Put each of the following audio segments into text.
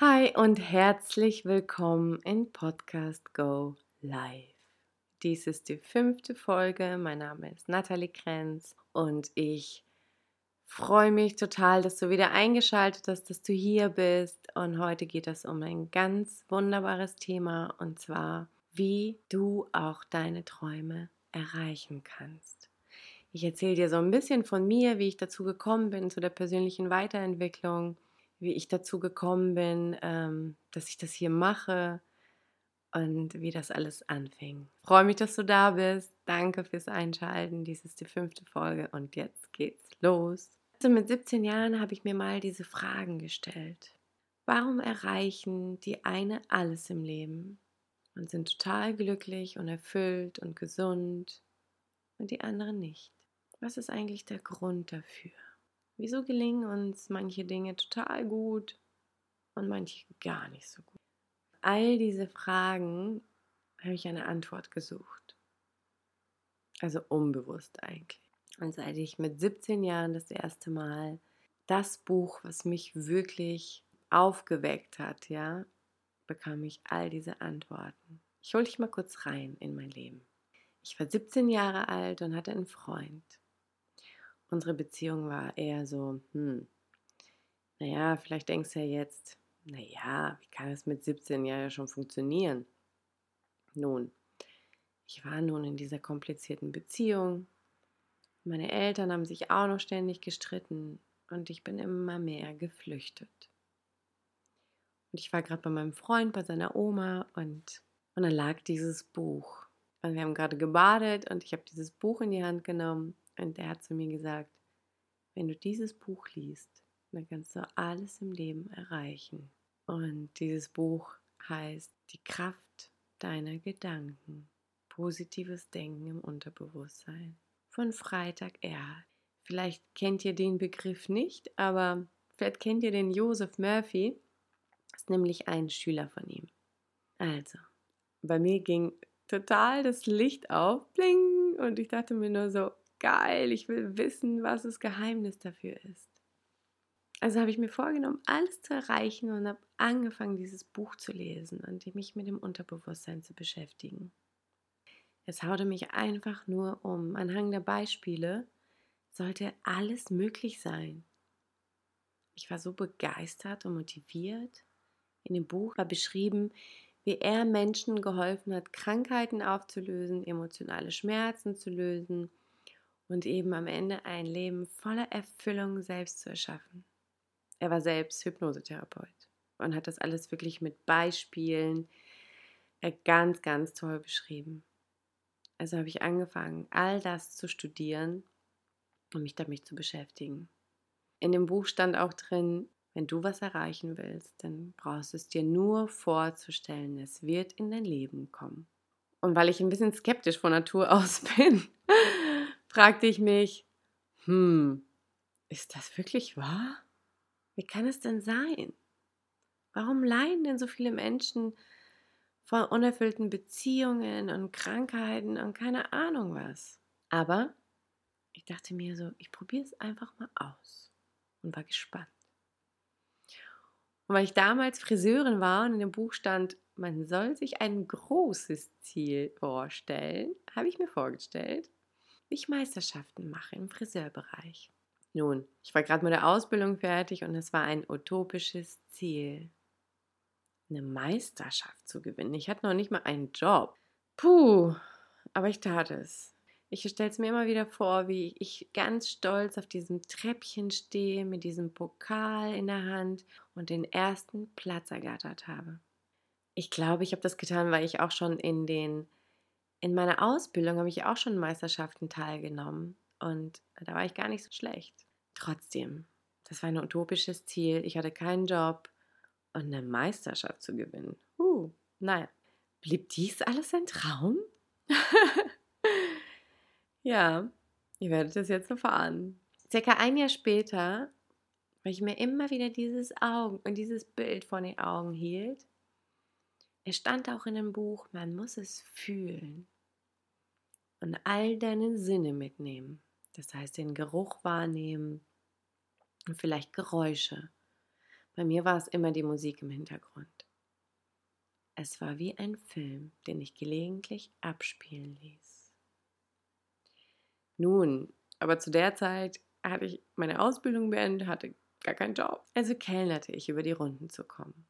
Hi und herzlich willkommen in Podcast Go Live. Dies ist die fünfte Folge. Mein Name ist Nathalie Krenz und ich freue mich total, dass du wieder eingeschaltet hast, dass du hier bist. Und heute geht es um ein ganz wunderbares Thema und zwar, wie du auch deine Träume erreichen kannst. Ich erzähle dir so ein bisschen von mir, wie ich dazu gekommen bin, zu der persönlichen Weiterentwicklung wie ich dazu gekommen bin, ähm, dass ich das hier mache und wie das alles anfing. Freue mich, dass du da bist. Danke fürs Einschalten. Dies ist die fünfte Folge und jetzt geht's los. Also mit 17 Jahren habe ich mir mal diese Fragen gestellt. Warum erreichen die eine alles im Leben und sind total glücklich und erfüllt und gesund und die anderen nicht? Was ist eigentlich der Grund dafür? Wieso gelingen uns manche Dinge total gut und manche gar nicht so gut? All diese Fragen habe ich eine Antwort gesucht. Also unbewusst eigentlich. Und seit ich mit 17 Jahren das erste Mal das Buch, was mich wirklich aufgeweckt hat, ja, bekam ich all diese Antworten. Ich hole dich mal kurz rein in mein Leben. Ich war 17 Jahre alt und hatte einen Freund unsere Beziehung war eher so, hm, naja, vielleicht denkst du ja jetzt, naja, wie kann es mit 17 Jahren schon funktionieren? Nun, ich war nun in dieser komplizierten Beziehung. Meine Eltern haben sich auch noch ständig gestritten und ich bin immer mehr geflüchtet. Und ich war gerade bei meinem Freund, bei seiner Oma und, und dann lag dieses Buch. Und wir haben gerade gebadet und ich habe dieses Buch in die Hand genommen und der hat zu mir gesagt, wenn du dieses Buch liest, dann kannst du alles im Leben erreichen. Und dieses Buch heißt Die Kraft deiner Gedanken. Positives Denken im Unterbewusstsein von Freitag Erhard. Vielleicht kennt ihr den Begriff nicht, aber vielleicht kennt ihr den Joseph Murphy. Das ist nämlich ein Schüler von ihm. Also, bei mir ging total das Licht auf, bling, und ich dachte mir nur so, geil, ich will wissen, was das Geheimnis dafür ist. Also habe ich mir vorgenommen, alles zu erreichen und habe angefangen, dieses Buch zu lesen und mich mit dem Unterbewusstsein zu beschäftigen. Es haute mich einfach nur um. Anhang der Beispiele sollte alles möglich sein. Ich war so begeistert und motiviert. In dem Buch war beschrieben, wie er Menschen geholfen hat, Krankheiten aufzulösen, emotionale Schmerzen zu lösen und eben am Ende ein Leben voller Erfüllung selbst zu erschaffen. Er war selbst Hypnosetherapeut und hat das alles wirklich mit Beispielen äh, ganz, ganz toll beschrieben. Also habe ich angefangen, all das zu studieren und mich damit zu beschäftigen. In dem Buch stand auch drin, wenn du was erreichen willst, dann brauchst du es dir nur vorzustellen, es wird in dein Leben kommen. Und weil ich ein bisschen skeptisch von Natur aus bin, fragte ich mich, hm, ist das wirklich wahr? Wie kann es denn sein? Warum leiden denn so viele Menschen von unerfüllten Beziehungen und Krankheiten und keine Ahnung was? Aber ich dachte mir so, ich probiere es einfach mal aus und war gespannt. Und weil ich damals Friseurin war und in dem Buch stand, man soll sich ein großes Ziel vorstellen, habe ich mir vorgestellt, ich Meisterschaften mache im Friseurbereich. Nun, ich war gerade mit der Ausbildung fertig und es war ein utopisches Ziel, eine Meisterschaft zu gewinnen. Ich hatte noch nicht mal einen Job. Puh, aber ich tat es. Ich stelle es mir immer wieder vor, wie ich ganz stolz auf diesem Treppchen stehe mit diesem Pokal in der Hand und den ersten Platz ergattert habe. Ich glaube, ich habe das getan, weil ich auch schon in den in meiner Ausbildung habe ich auch schon Meisterschaften teilgenommen und da war ich gar nicht so schlecht. Trotzdem, das war ein utopisches Ziel. Ich hatte keinen Job und eine Meisterschaft zu gewinnen. Uh, naja, blieb dies alles ein Traum? ja, ihr werdet es jetzt erfahren. Circa ein Jahr später, weil ich mir immer wieder dieses Augen und dieses Bild vor den Augen hielt, es stand auch in dem Buch, man muss es fühlen und all deine Sinne mitnehmen. Das heißt, den Geruch wahrnehmen und vielleicht Geräusche. Bei mir war es immer die Musik im Hintergrund. Es war wie ein Film, den ich gelegentlich abspielen ließ. Nun, aber zu der Zeit hatte ich meine Ausbildung beendet, hatte gar keinen Job. Also kellnerte ich, über die Runden zu kommen.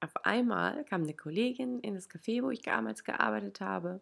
Auf einmal kam eine Kollegin in das Café, wo ich damals gearbeitet habe,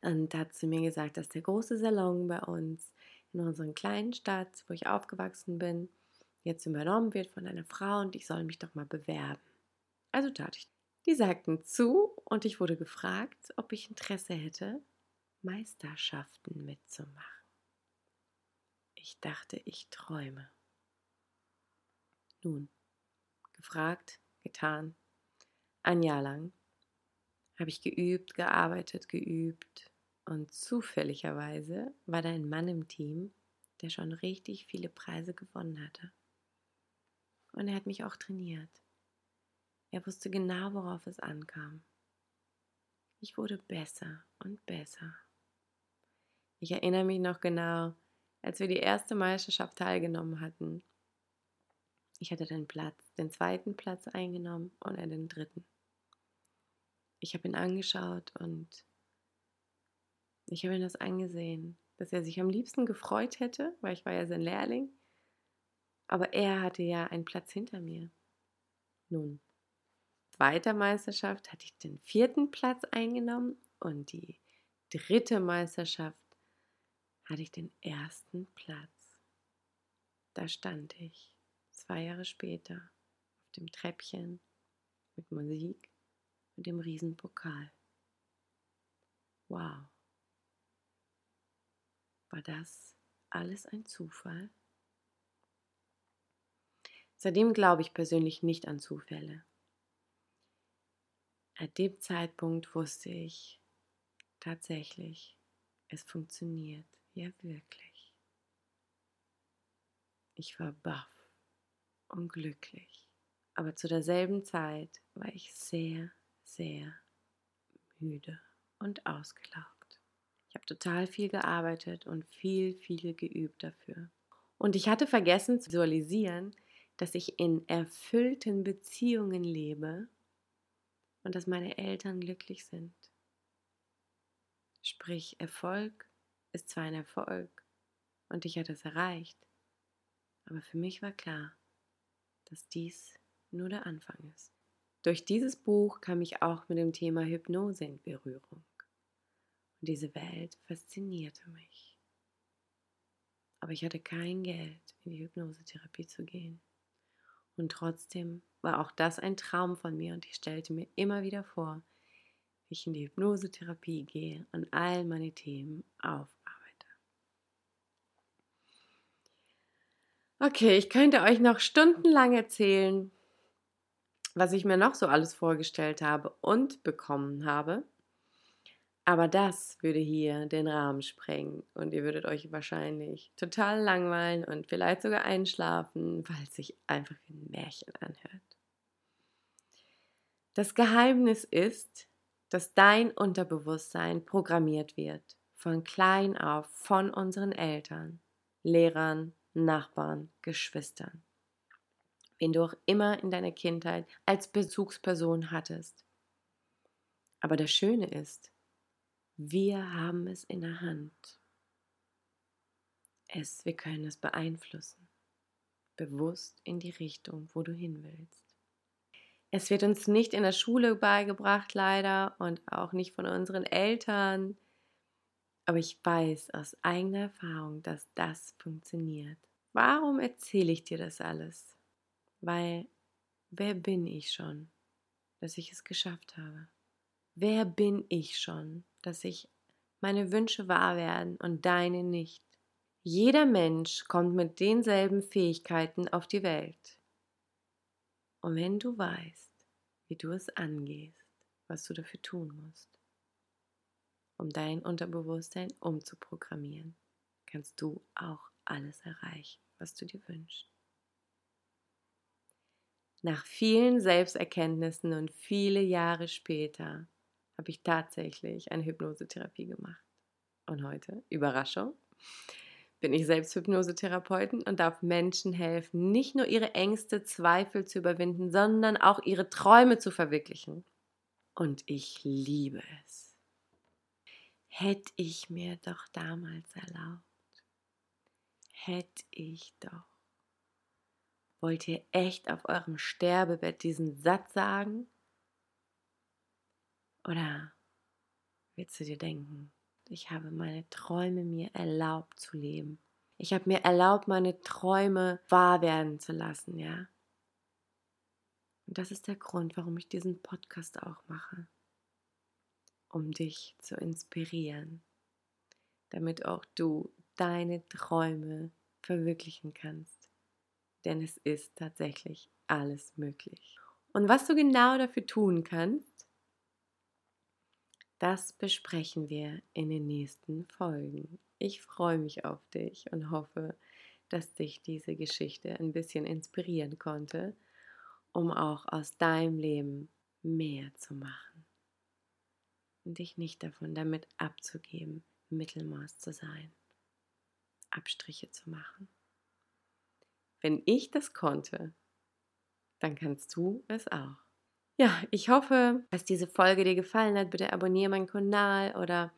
und hat zu mir gesagt, dass der große Salon bei uns in unserer kleinen Stadt, wo ich aufgewachsen bin, jetzt übernommen wird von einer Frau und ich soll mich doch mal bewerben. Also tat ich. Die sagten zu und ich wurde gefragt, ob ich Interesse hätte, Meisterschaften mitzumachen. Ich dachte, ich träume. Nun, gefragt, getan. Ein Jahr lang habe ich geübt, gearbeitet, geübt und zufälligerweise war da ein Mann im Team, der schon richtig viele Preise gewonnen hatte. Und er hat mich auch trainiert. Er wusste genau, worauf es ankam. Ich wurde besser und besser. Ich erinnere mich noch genau, als wir die erste Meisterschaft teilgenommen hatten. Ich hatte den Platz, den zweiten Platz eingenommen und er den dritten. Ich habe ihn angeschaut und ich habe ihn das angesehen, dass er sich am liebsten gefreut hätte, weil ich war ja sein Lehrling. Aber er hatte ja einen Platz hinter mir. Nun, zweiter Meisterschaft hatte ich den vierten Platz eingenommen und die dritte Meisterschaft hatte ich den ersten Platz. Da stand ich, zwei Jahre später, auf dem Treppchen mit Musik und dem Riesenpokal. Wow. War das alles ein Zufall? Seitdem glaube ich persönlich nicht an Zufälle. An dem Zeitpunkt wusste ich tatsächlich, es funktioniert ja wirklich. Ich war baff und glücklich, aber zu derselben Zeit war ich sehr, sehr müde und ausgelaugt. Ich habe total viel gearbeitet und viel, viel geübt dafür. Und ich hatte vergessen zu visualisieren, dass ich in erfüllten Beziehungen lebe und dass meine Eltern glücklich sind. Sprich, Erfolg ist zwar ein Erfolg und ich hatte es erreicht, aber für mich war klar, dass dies nur der Anfang ist. Durch dieses Buch kam ich auch mit dem Thema Hypnose in Berührung. Und diese Welt faszinierte mich. Aber ich hatte kein Geld, in die Hypnosetherapie zu gehen. Und trotzdem war auch das ein Traum von mir und ich stellte mir immer wieder vor, wie ich in die Hypnosetherapie gehe und all meine Themen aufarbeite. Okay, ich könnte euch noch stundenlang erzählen, was ich mir noch so alles vorgestellt habe und bekommen habe. Aber das würde hier den Rahmen sprengen und ihr würdet euch wahrscheinlich total langweilen und vielleicht sogar einschlafen, weil es sich einfach wie ein Märchen anhört. Das Geheimnis ist, dass dein Unterbewusstsein programmiert wird, von klein auf von unseren Eltern, Lehrern, Nachbarn, Geschwistern. Wen du auch immer in deiner Kindheit als Bezugsperson hattest. Aber das Schöne ist, wir haben es in der Hand. Es, wir können es beeinflussen. Bewusst in die Richtung, wo du hin willst. Es wird uns nicht in der Schule beigebracht, leider, und auch nicht von unseren Eltern. Aber ich weiß aus eigener Erfahrung, dass das funktioniert. Warum erzähle ich dir das alles? Weil, wer bin ich schon, dass ich es geschafft habe? Wer bin ich schon, dass ich meine Wünsche wahr werden und deine nicht? Jeder Mensch kommt mit denselben Fähigkeiten auf die Welt. Und wenn du weißt, wie du es angehst, was du dafür tun musst, um dein Unterbewusstsein umzuprogrammieren, kannst du auch alles erreichen, was du dir wünschst. Nach vielen Selbsterkenntnissen und viele Jahre später habe ich tatsächlich eine Hypnosetherapie gemacht. Und heute, Überraschung, bin ich selbst Hypnosetherapeutin und darf Menschen helfen, nicht nur ihre Ängste, Zweifel zu überwinden, sondern auch ihre Träume zu verwirklichen. Und ich liebe es. Hätte ich mir doch damals erlaubt. Hätte ich doch. Wollt ihr echt auf eurem Sterbebett diesen Satz sagen? Oder willst du dir denken, ich habe meine Träume mir erlaubt zu leben? Ich habe mir erlaubt, meine Träume wahr werden zu lassen, ja? Und das ist der Grund, warum ich diesen Podcast auch mache. Um dich zu inspirieren, damit auch du deine Träume verwirklichen kannst. Denn es ist tatsächlich alles möglich. Und was du genau dafür tun kannst, das besprechen wir in den nächsten Folgen. Ich freue mich auf dich und hoffe, dass dich diese Geschichte ein bisschen inspirieren konnte, um auch aus deinem Leben mehr zu machen. Und dich nicht davon damit abzugeben, Mittelmaß zu sein, Abstriche zu machen. Wenn ich das konnte, dann kannst du es auch. Ja, ich hoffe, dass diese Folge dir gefallen hat. Bitte abonniere meinen Kanal oder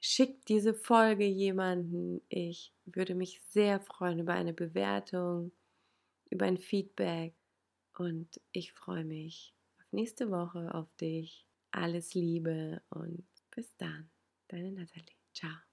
schick diese Folge jemanden. Ich würde mich sehr freuen über eine Bewertung, über ein Feedback und ich freue mich auf nächste Woche auf dich. Alles Liebe und bis dann. Deine Nathalie. Ciao.